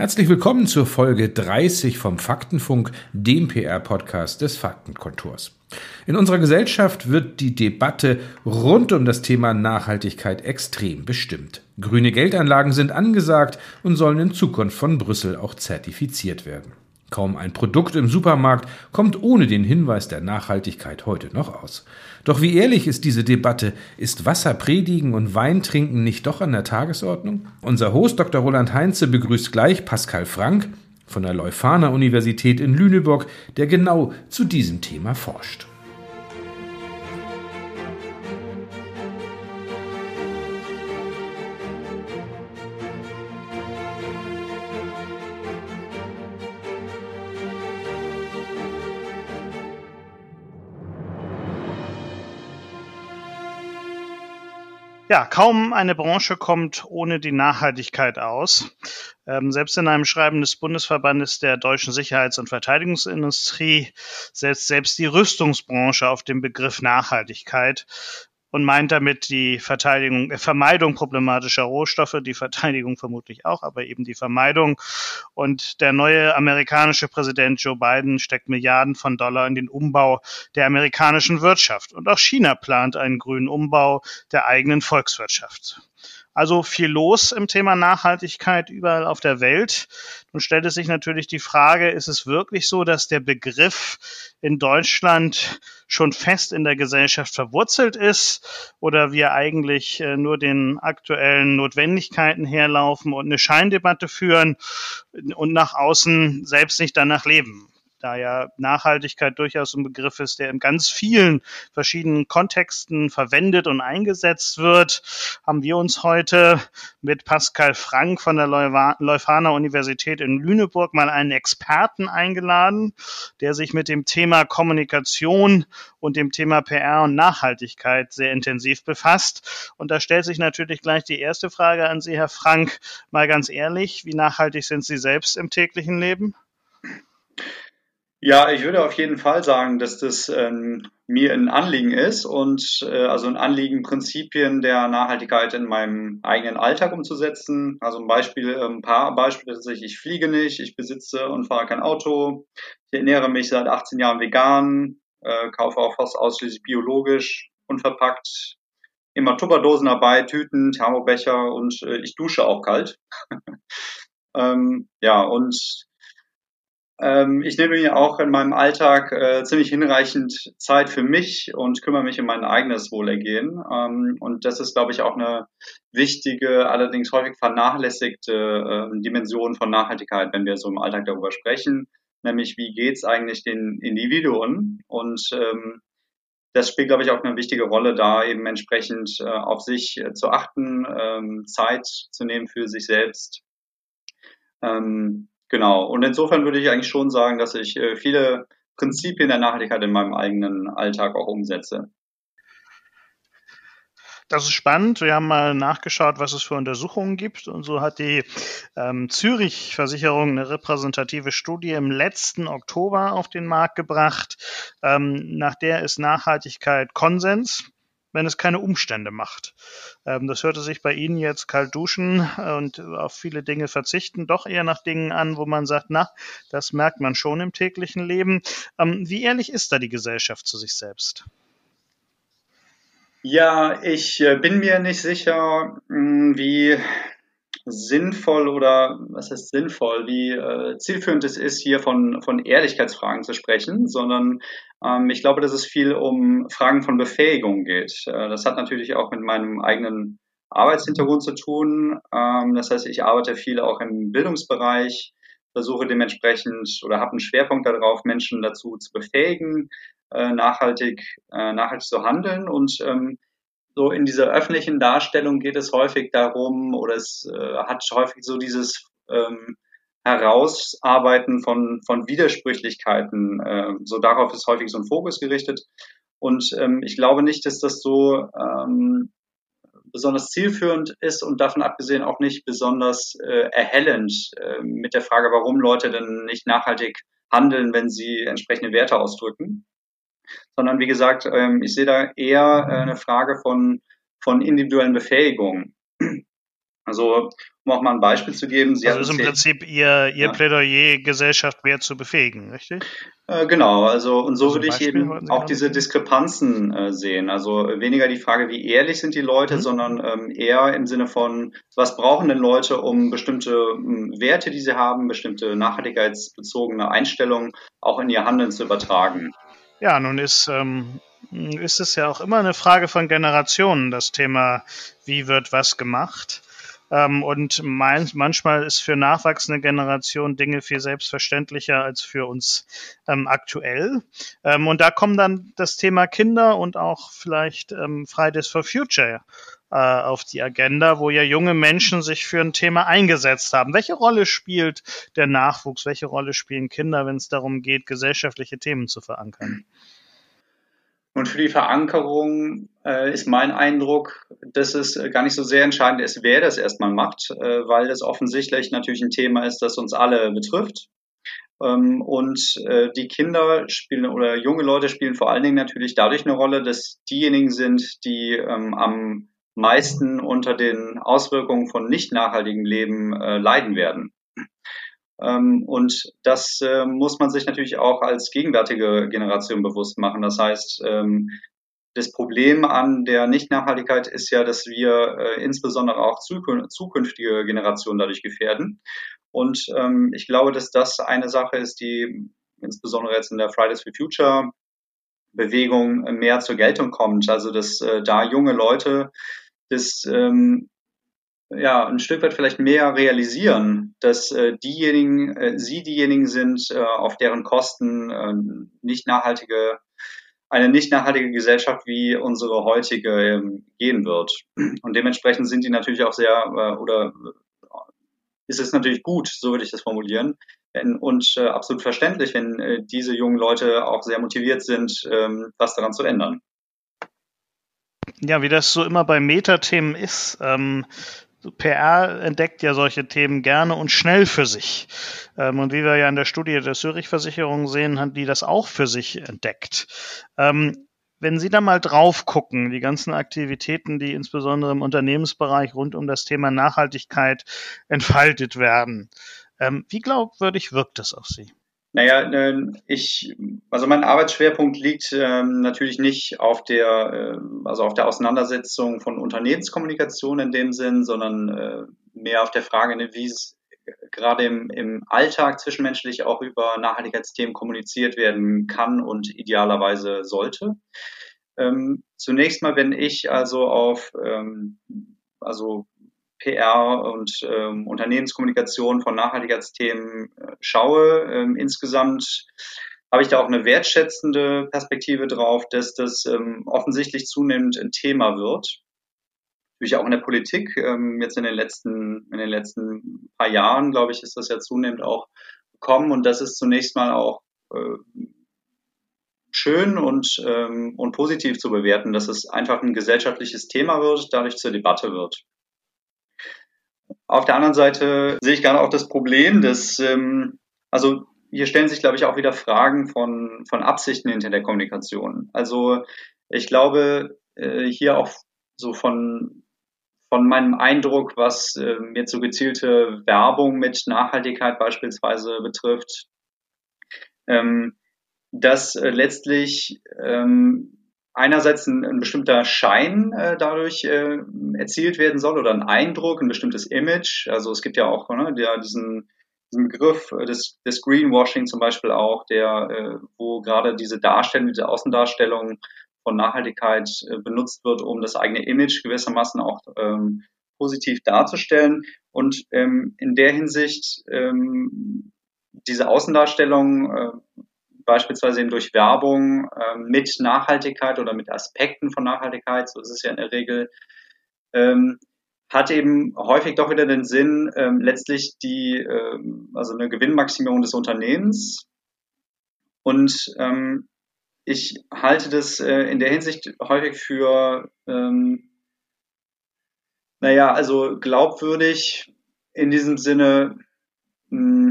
Herzlich willkommen zur Folge 30 vom Faktenfunk, dem PR-Podcast des Faktenkontors. In unserer Gesellschaft wird die Debatte rund um das Thema Nachhaltigkeit extrem bestimmt. Grüne Geldanlagen sind angesagt und sollen in Zukunft von Brüssel auch zertifiziert werden. Kaum ein Produkt im Supermarkt kommt ohne den Hinweis der Nachhaltigkeit heute noch aus. Doch wie ehrlich ist diese Debatte? Ist Wasser predigen und Wein trinken nicht doch an der Tagesordnung? Unser Host Dr. Roland Heinze begrüßt gleich Pascal Frank von der Leuphana Universität in Lüneburg, der genau zu diesem Thema forscht. Ja, kaum eine Branche kommt ohne die Nachhaltigkeit aus. Ähm, selbst in einem Schreiben des Bundesverbandes der deutschen Sicherheits- und Verteidigungsindustrie setzt selbst die Rüstungsbranche auf den Begriff Nachhaltigkeit und meint damit die Verteidigung, äh, Vermeidung problematischer Rohstoffe, die Verteidigung vermutlich auch, aber eben die Vermeidung. Und der neue amerikanische Präsident Joe Biden steckt Milliarden von Dollar in den Umbau der amerikanischen Wirtschaft. Und auch China plant einen grünen Umbau der eigenen Volkswirtschaft. Also viel los im Thema Nachhaltigkeit überall auf der Welt. Nun stellt es sich natürlich die Frage, ist es wirklich so, dass der Begriff in Deutschland schon fest in der Gesellschaft verwurzelt ist oder wir eigentlich äh, nur den aktuellen Notwendigkeiten herlaufen und eine Scheindebatte führen und nach außen selbst nicht danach leben? Da ja Nachhaltigkeit durchaus ein Begriff ist, der in ganz vielen verschiedenen Kontexten verwendet und eingesetzt wird, haben wir uns heute mit Pascal Frank von der Leuphana Universität in Lüneburg mal einen Experten eingeladen, der sich mit dem Thema Kommunikation und dem Thema PR und Nachhaltigkeit sehr intensiv befasst. Und da stellt sich natürlich gleich die erste Frage an Sie, Herr Frank, mal ganz ehrlich, wie nachhaltig sind Sie selbst im täglichen Leben? Ja, ich würde auf jeden Fall sagen, dass das ähm, mir ein Anliegen ist und äh, also ein Anliegen, Prinzipien der Nachhaltigkeit in meinem eigenen Alltag umzusetzen. Also ein Beispiel, äh, ein paar Beispiele tatsächlich. Ich fliege nicht, ich besitze und fahre kein Auto, ich ernähre mich seit 18 Jahren vegan, äh, kaufe auch fast ausschließlich biologisch, unverpackt, immer Tupperdosen dabei, Tüten, Thermobecher und äh, ich dusche auch kalt. ähm, ja, und ähm, ich nehme mir auch in meinem Alltag äh, ziemlich hinreichend Zeit für mich und kümmere mich um mein eigenes Wohlergehen. Ähm, und das ist, glaube ich, auch eine wichtige, allerdings häufig vernachlässigte äh, Dimension von Nachhaltigkeit, wenn wir so im Alltag darüber sprechen. Nämlich, wie geht's eigentlich den Individuen? Und ähm, das spielt, glaube ich, auch eine wichtige Rolle, da eben entsprechend äh, auf sich äh, zu achten, ähm, Zeit zu nehmen für sich selbst. Ähm, Genau. Und insofern würde ich eigentlich schon sagen, dass ich äh, viele Prinzipien der Nachhaltigkeit in meinem eigenen Alltag auch umsetze. Das ist spannend. Wir haben mal nachgeschaut, was es für Untersuchungen gibt. Und so hat die ähm, Zürich-Versicherung eine repräsentative Studie im letzten Oktober auf den Markt gebracht. Ähm, nach der ist Nachhaltigkeit Konsens wenn es keine Umstände macht. Ähm, das hörte sich bei Ihnen jetzt kalt duschen und auf viele Dinge verzichten doch eher nach Dingen an, wo man sagt, na, das merkt man schon im täglichen Leben. Ähm, wie ehrlich ist da die Gesellschaft zu sich selbst? Ja, ich äh, bin mir nicht sicher, hm, wie sinnvoll oder was heißt sinnvoll, wie äh, zielführend es ist, hier von, von Ehrlichkeitsfragen zu sprechen, sondern ähm, ich glaube, dass es viel um Fragen von Befähigung geht. Äh, das hat natürlich auch mit meinem eigenen Arbeitshintergrund zu tun. Ähm, das heißt, ich arbeite viel auch im Bildungsbereich, versuche dementsprechend oder habe einen Schwerpunkt darauf, Menschen dazu zu befähigen, äh, nachhaltig, äh, nachhaltig zu handeln und ähm, so in dieser öffentlichen Darstellung geht es häufig darum oder es äh, hat häufig so dieses ähm, Herausarbeiten von, von Widersprüchlichkeiten. Äh, so darauf ist häufig so ein Fokus gerichtet. Und ähm, ich glaube nicht, dass das so ähm, besonders zielführend ist und davon abgesehen auch nicht besonders äh, erhellend äh, mit der Frage, warum Leute denn nicht nachhaltig handeln, wenn sie entsprechende Werte ausdrücken sondern wie gesagt, ähm, ich sehe da eher äh, eine Frage von, von individuellen Befähigungen. Also um auch mal ein Beispiel zu geben. Sie also ist im Prinzip Ihr, Ihr ja. Plädoyer, Gesellschaft mehr zu befähigen, richtig? Äh, genau, also und so also würde ich eben auch diese Diskrepanzen äh, sehen. Also weniger die Frage, wie ehrlich sind die Leute, mhm. sondern ähm, eher im Sinne von, was brauchen denn Leute, um bestimmte ähm, Werte, die sie haben, bestimmte nachhaltigkeitsbezogene Einstellungen auch in ihr Handeln zu übertragen. Ja, nun ist ähm, ist es ja auch immer eine Frage von Generationen, das Thema, wie wird was gemacht. Ähm, und mein, manchmal ist für nachwachsende Generationen Dinge viel selbstverständlicher als für uns ähm, aktuell. Ähm, und da kommen dann das Thema Kinder und auch vielleicht ähm, Fridays for Future auf die Agenda, wo ja junge Menschen sich für ein Thema eingesetzt haben. Welche Rolle spielt der Nachwuchs? Welche Rolle spielen Kinder, wenn es darum geht, gesellschaftliche Themen zu verankern? Und für die Verankerung äh, ist mein Eindruck, dass es äh, gar nicht so sehr entscheidend ist, wer das erstmal macht, äh, weil das offensichtlich natürlich ein Thema ist, das uns alle betrifft. Ähm, und äh, die Kinder spielen oder junge Leute spielen vor allen Dingen natürlich dadurch eine Rolle, dass diejenigen sind, die ähm, am meisten unter den Auswirkungen von nicht nachhaltigem Leben äh, leiden werden. Ähm, und das äh, muss man sich natürlich auch als gegenwärtige Generation bewusst machen. Das heißt, ähm, das Problem an der Nichtnachhaltigkeit ist ja, dass wir äh, insbesondere auch zukünftige Generationen dadurch gefährden. Und ähm, ich glaube, dass das eine Sache ist, die insbesondere jetzt in der Fridays for Future Bewegung mehr zur Geltung kommt. Also dass äh, da junge Leute das ähm, ja, ein Stück weit vielleicht mehr realisieren, dass äh, diejenigen, äh, sie diejenigen sind, äh, auf deren Kosten äh, nicht nachhaltige, eine nicht nachhaltige Gesellschaft wie unsere heutige ähm, gehen wird. Und dementsprechend sind die natürlich auch sehr, äh, oder ist es natürlich gut, so würde ich das formulieren, und äh, absolut verständlich, wenn äh, diese jungen Leute auch sehr motiviert sind, ähm, was daran zu ändern. Ja, wie das so immer bei Metathemen ist, ähm, PR entdeckt ja solche Themen gerne und schnell für sich. Ähm, und wie wir ja in der Studie der Zürich-Versicherung sehen, hat die das auch für sich entdeckt. Ähm, wenn Sie da mal drauf gucken, die ganzen Aktivitäten, die insbesondere im Unternehmensbereich rund um das Thema Nachhaltigkeit entfaltet werden, ähm, wie glaubwürdig wirkt das auf Sie? Naja, ähm, ich, also mein Arbeitsschwerpunkt liegt ähm, natürlich nicht auf der, äh, also auf der Auseinandersetzung von Unternehmenskommunikation in dem Sinn, sondern äh, mehr auf der Frage, ne, wie es gerade im, im Alltag zwischenmenschlich auch über Nachhaltigkeitsthemen kommuniziert werden kann und idealerweise sollte. Ähm, zunächst mal, wenn ich also auf ähm, also PR und ähm, Unternehmenskommunikation von Nachhaltigkeitsthemen äh, schaue. Ähm, insgesamt habe ich da auch eine wertschätzende Perspektive drauf, dass das ähm, offensichtlich zunehmend ein Thema wird. Natürlich auch in der Politik. Ähm, jetzt in den letzten, in den letzten paar Jahren, glaube ich, ist das ja zunehmend auch gekommen und das ist zunächst mal auch äh, schön und, ähm, und positiv zu bewerten, dass es einfach ein gesellschaftliches Thema wird, dadurch zur Debatte wird. Auf der anderen Seite sehe ich gerade auch das Problem, dass, ähm, also hier stellen sich, glaube ich, auch wieder Fragen von, von Absichten hinter der Kommunikation. Also ich glaube, äh, hier auch so von, von meinem Eindruck, was äh, jetzt so gezielte Werbung mit Nachhaltigkeit beispielsweise betrifft, ähm, dass äh, letztlich ähm, einerseits ein, ein bestimmter Schein äh, dadurch äh, erzielt werden soll oder ein Eindruck, ein bestimmtes Image. Also es gibt ja auch ne, der, diesen, diesen Begriff des, des Greenwashing zum Beispiel auch, der, äh, wo gerade diese Darstellung, diese Außendarstellung von Nachhaltigkeit äh, benutzt wird, um das eigene Image gewissermaßen auch ähm, positiv darzustellen. Und ähm, in der Hinsicht ähm, diese Außendarstellung äh, beispielsweise eben durch Werbung äh, mit Nachhaltigkeit oder mit Aspekten von Nachhaltigkeit, so ist es ja in der Regel, ähm, hat eben häufig doch wieder den Sinn, ähm, letztlich die, ähm, also eine Gewinnmaximierung des Unternehmens. Und ähm, ich halte das äh, in der Hinsicht häufig für, ähm, naja, also glaubwürdig in diesem Sinne, mh, hm,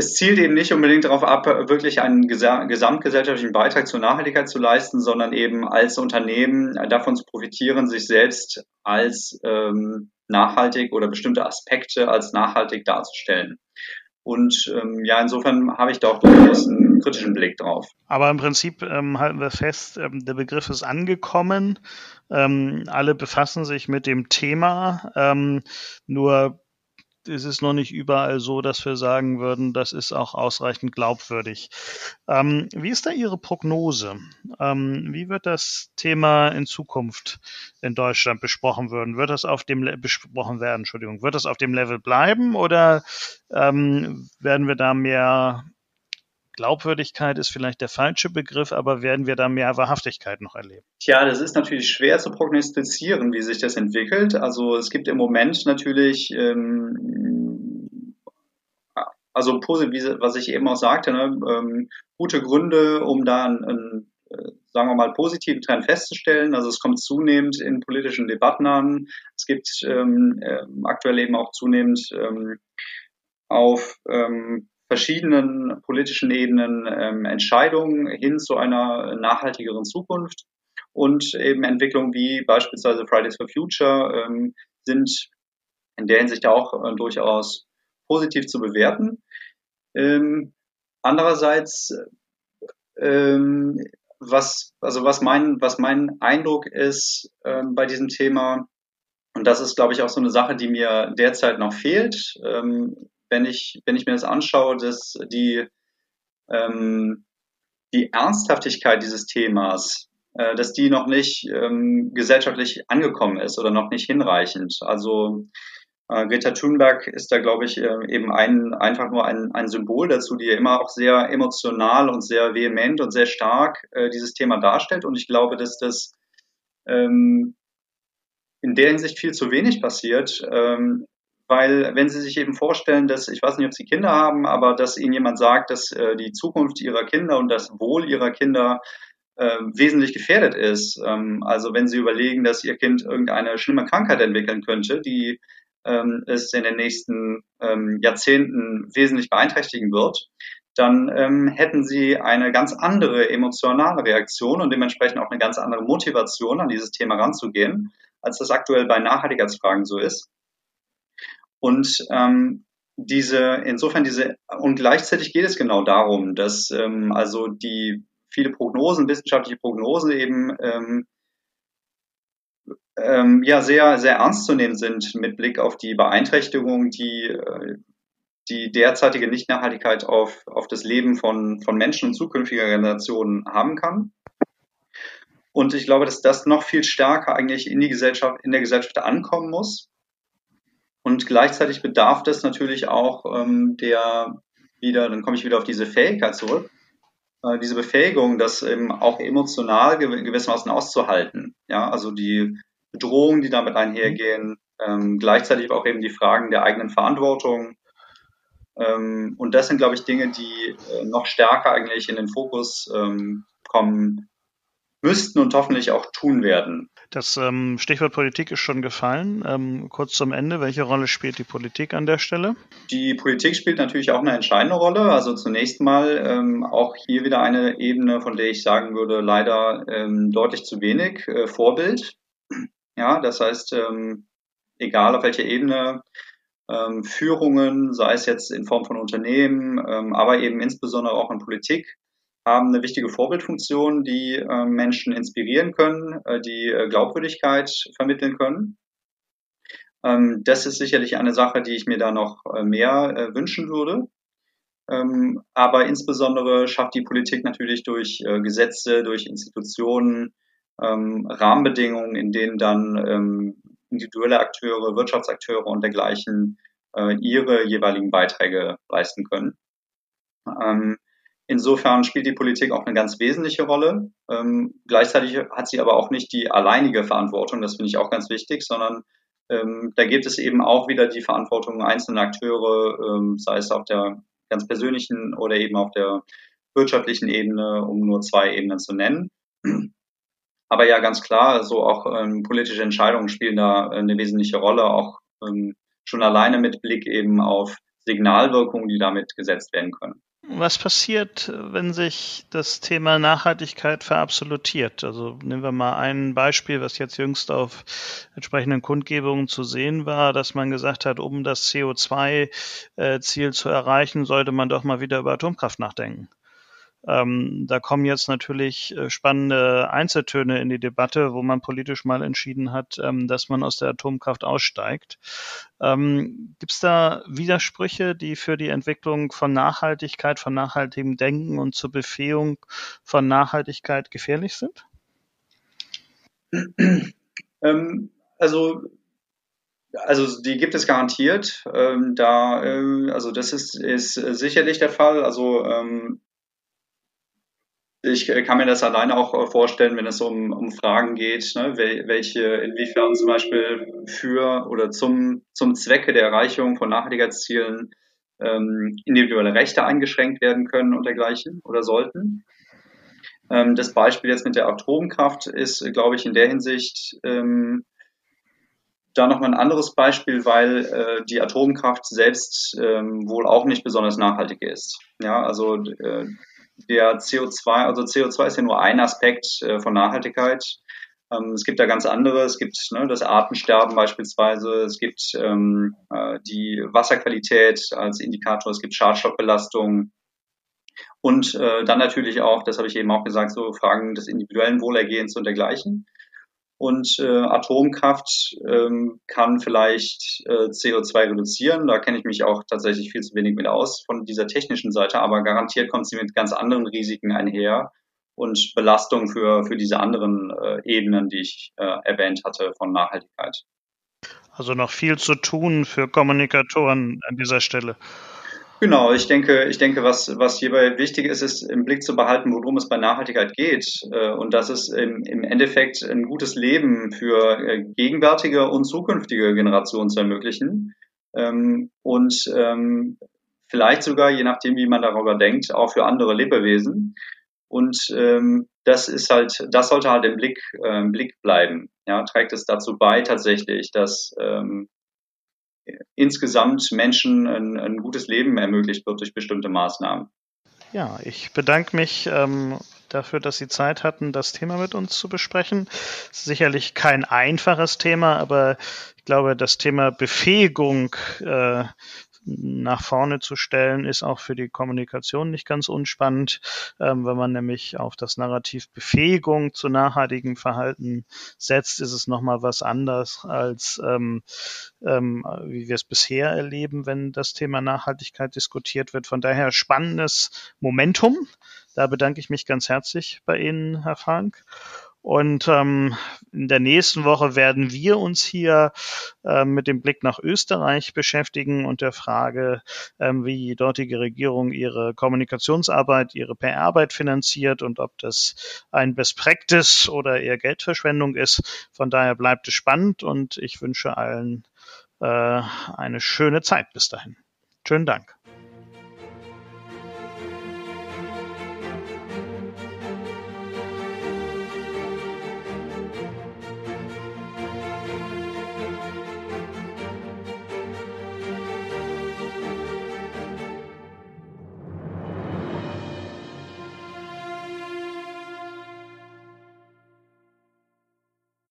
es zielt eben nicht unbedingt darauf ab, wirklich einen gesamtgesellschaftlichen Beitrag zur Nachhaltigkeit zu leisten, sondern eben als Unternehmen davon zu profitieren, sich selbst als ähm, nachhaltig oder bestimmte Aspekte als nachhaltig darzustellen. Und ähm, ja, insofern habe ich da auch durchaus einen kritischen Blick drauf. Aber im Prinzip ähm, halten wir fest, ähm, der Begriff ist angekommen. Ähm, alle befassen sich mit dem Thema. Ähm, nur ist es noch nicht überall so, dass wir sagen würden, das ist auch ausreichend glaubwürdig. Ähm, wie ist da Ihre Prognose? Ähm, wie wird das Thema in Zukunft in Deutschland besprochen werden? Wird das auf dem Le besprochen werden? Entschuldigung, wird das auf dem Level bleiben oder ähm, werden wir da mehr Glaubwürdigkeit ist vielleicht der falsche Begriff, aber werden wir da mehr Wahrhaftigkeit noch erleben? Tja, das ist natürlich schwer zu prognostizieren, wie sich das entwickelt. Also es gibt im Moment natürlich, ähm, also was ich eben auch sagte, ne, ähm, gute Gründe, um da einen, einen äh, sagen wir mal, positiven Trend festzustellen. Also es kommt zunehmend in politischen Debatten an. Es gibt ähm, äh, aktuell eben auch zunehmend ähm, auf ähm, verschiedenen politischen Ebenen ähm, Entscheidungen hin zu einer nachhaltigeren Zukunft und eben Entwicklungen wie beispielsweise Fridays for Future ähm, sind in der Hinsicht auch äh, durchaus positiv zu bewerten. Ähm, andererseits, ähm, was, also was mein, was mein Eindruck ist ähm, bei diesem Thema, und das ist, glaube ich, auch so eine Sache, die mir derzeit noch fehlt, ähm, wenn ich, wenn ich mir das anschaue, dass die, ähm, die Ernsthaftigkeit dieses Themas, äh, dass die noch nicht ähm, gesellschaftlich angekommen ist oder noch nicht hinreichend. Also äh, Greta Thunberg ist da, glaube ich, äh, eben ein, einfach nur ein, ein Symbol dazu, die ja immer auch sehr emotional und sehr vehement und sehr stark äh, dieses Thema darstellt. Und ich glaube, dass das ähm, in der Hinsicht viel zu wenig passiert. Ähm, weil wenn Sie sich eben vorstellen, dass, ich weiß nicht, ob Sie Kinder haben, aber dass Ihnen jemand sagt, dass äh, die Zukunft Ihrer Kinder und das Wohl Ihrer Kinder äh, wesentlich gefährdet ist. Ähm, also wenn Sie überlegen, dass Ihr Kind irgendeine schlimme Krankheit entwickeln könnte, die ähm, es in den nächsten ähm, Jahrzehnten wesentlich beeinträchtigen wird, dann ähm, hätten Sie eine ganz andere emotionale Reaktion und dementsprechend auch eine ganz andere Motivation, an dieses Thema ranzugehen, als das aktuell bei Nachhaltigkeitsfragen so ist. Und ähm, diese, insofern diese, und gleichzeitig geht es genau darum, dass ähm, also die viele Prognosen, wissenschaftliche Prognosen eben ähm, ähm, ja sehr, sehr ernst zu nehmen sind mit Blick auf die Beeinträchtigung, die äh, die derzeitige Nichtnachhaltigkeit auf, auf das Leben von, von Menschen und zukünftiger Generationen haben kann. Und ich glaube, dass das noch viel stärker eigentlich in die Gesellschaft, in der Gesellschaft ankommen muss. Und gleichzeitig bedarf das natürlich auch ähm, der wieder, dann komme ich wieder auf diese Fähigkeit zurück, äh, diese Befähigung, das eben auch emotional gewissermaßen auszuhalten. Ja, also die Bedrohungen, die damit einhergehen, ähm, gleichzeitig auch eben die Fragen der eigenen Verantwortung. Ähm, und das sind, glaube ich, Dinge, die äh, noch stärker eigentlich in den Fokus ähm, kommen müssten und hoffentlich auch tun werden. Das ähm, Stichwort Politik ist schon gefallen. Ähm, kurz zum Ende, welche Rolle spielt die Politik an der Stelle? Die Politik spielt natürlich auch eine entscheidende Rolle. Also zunächst mal ähm, auch hier wieder eine Ebene, von der ich sagen würde, leider ähm, deutlich zu wenig äh, Vorbild. Ja, das heißt, ähm, egal auf welcher Ebene, ähm, Führungen, sei es jetzt in Form von Unternehmen, aber eben insbesondere auch in Politik, haben eine wichtige Vorbildfunktion, die äh, Menschen inspirieren können, äh, die äh, Glaubwürdigkeit vermitteln können. Ähm, das ist sicherlich eine Sache, die ich mir da noch äh, mehr äh, wünschen würde. Ähm, aber insbesondere schafft die Politik natürlich durch äh, Gesetze, durch Institutionen, ähm, Rahmenbedingungen, in denen dann ähm, individuelle Akteure, Wirtschaftsakteure und dergleichen ihre jeweiligen Beiträge leisten können. Insofern spielt die Politik auch eine ganz wesentliche Rolle. Ähm, gleichzeitig hat sie aber auch nicht die alleinige Verantwortung, das finde ich auch ganz wichtig, sondern ähm, da gibt es eben auch wieder die Verantwortung einzelner Akteure, ähm, sei es auf der ganz persönlichen oder eben auf der wirtschaftlichen Ebene, um nur zwei Ebenen zu nennen. Aber ja, ganz klar, so auch ähm, politische Entscheidungen spielen da eine wesentliche Rolle, auch ähm, schon alleine mit Blick eben auf Signalwirkungen, die damit gesetzt werden können. Was passiert, wenn sich das Thema Nachhaltigkeit verabsolutiert? Also nehmen wir mal ein Beispiel, was jetzt jüngst auf entsprechenden Kundgebungen zu sehen war, dass man gesagt hat, um das CO2-Ziel äh, zu erreichen, sollte man doch mal wieder über Atomkraft nachdenken. Ähm, da kommen jetzt natürlich äh, spannende Einzeltöne in die Debatte, wo man politisch mal entschieden hat, ähm, dass man aus der Atomkraft aussteigt. Ähm, Gibt es da Widersprüche, die für die Entwicklung von Nachhaltigkeit, von nachhaltigem Denken und zur Befähigung von Nachhaltigkeit gefährlich sind? Ähm, also also die gibt es garantiert. Ähm, da, äh, also das ist, ist sicherlich der Fall. Also ähm, ich äh, kann mir das alleine auch äh, vorstellen, wenn es um, um Fragen geht, ne, welche, inwiefern zum Beispiel für oder zum, zum Zwecke der Erreichung von Nachhaltigkeitszielen ähm, individuelle Rechte eingeschränkt werden können und dergleichen oder sollten. Ähm, das Beispiel jetzt mit der Atomkraft ist, glaube ich, in der Hinsicht ähm, da nochmal ein anderes Beispiel, weil äh, die Atomkraft selbst ähm, wohl auch nicht besonders nachhaltig ist. Ja, also äh, der CO2, also CO2 ist ja nur ein Aspekt äh, von Nachhaltigkeit. Ähm, es gibt da ganz andere. Es gibt ne, das Artensterben beispielsweise. Es gibt ähm, äh, die Wasserqualität als Indikator. Es gibt Schadstoffbelastung. Und äh, dann natürlich auch, das habe ich eben auch gesagt, so Fragen des individuellen Wohlergehens und dergleichen. Und äh, Atomkraft ähm, kann vielleicht äh, CO2 reduzieren. Da kenne ich mich auch tatsächlich viel zu wenig mit aus von dieser technischen Seite, aber garantiert kommt sie mit ganz anderen Risiken einher und Belastung für, für diese anderen äh, Ebenen, die ich äh, erwähnt hatte von Nachhaltigkeit. Also noch viel zu tun für Kommunikatoren an dieser Stelle. Genau, ich denke, ich denke, was, was hierbei wichtig ist, ist im Blick zu behalten, worum es bei Nachhaltigkeit geht. Äh, und das ist im, im Endeffekt ein gutes Leben für äh, gegenwärtige und zukünftige Generationen zu ermöglichen. Ähm, und ähm, vielleicht sogar, je nachdem, wie man darüber denkt, auch für andere Lebewesen. Und ähm, das ist halt, das sollte halt im Blick, äh, im Blick bleiben. Ja, trägt es dazu bei tatsächlich, dass insgesamt Menschen ein, ein gutes Leben ermöglicht wird durch bestimmte Maßnahmen. Ja, ich bedanke mich ähm, dafür, dass Sie Zeit hatten, das Thema mit uns zu besprechen. Sicherlich kein einfaches Thema, aber ich glaube, das Thema Befähigung äh, nach vorne zu stellen, ist auch für die Kommunikation nicht ganz unspannend, ähm, wenn man nämlich auf das Narrativ Befähigung zu nachhaltigem Verhalten setzt, ist es nochmal was anderes als ähm, ähm, wie wir es bisher erleben, wenn das Thema Nachhaltigkeit diskutiert wird. Von daher spannendes Momentum. Da bedanke ich mich ganz herzlich bei Ihnen, Herr Frank. Und ähm, in der nächsten Woche werden wir uns hier äh, mit dem Blick nach Österreich beschäftigen und der Frage, ähm, wie die dortige Regierung ihre Kommunikationsarbeit, ihre PR-Arbeit finanziert und ob das ein Best Practice oder eher Geldverschwendung ist. Von daher bleibt es spannend und ich wünsche allen äh, eine schöne Zeit bis dahin. Schönen Dank.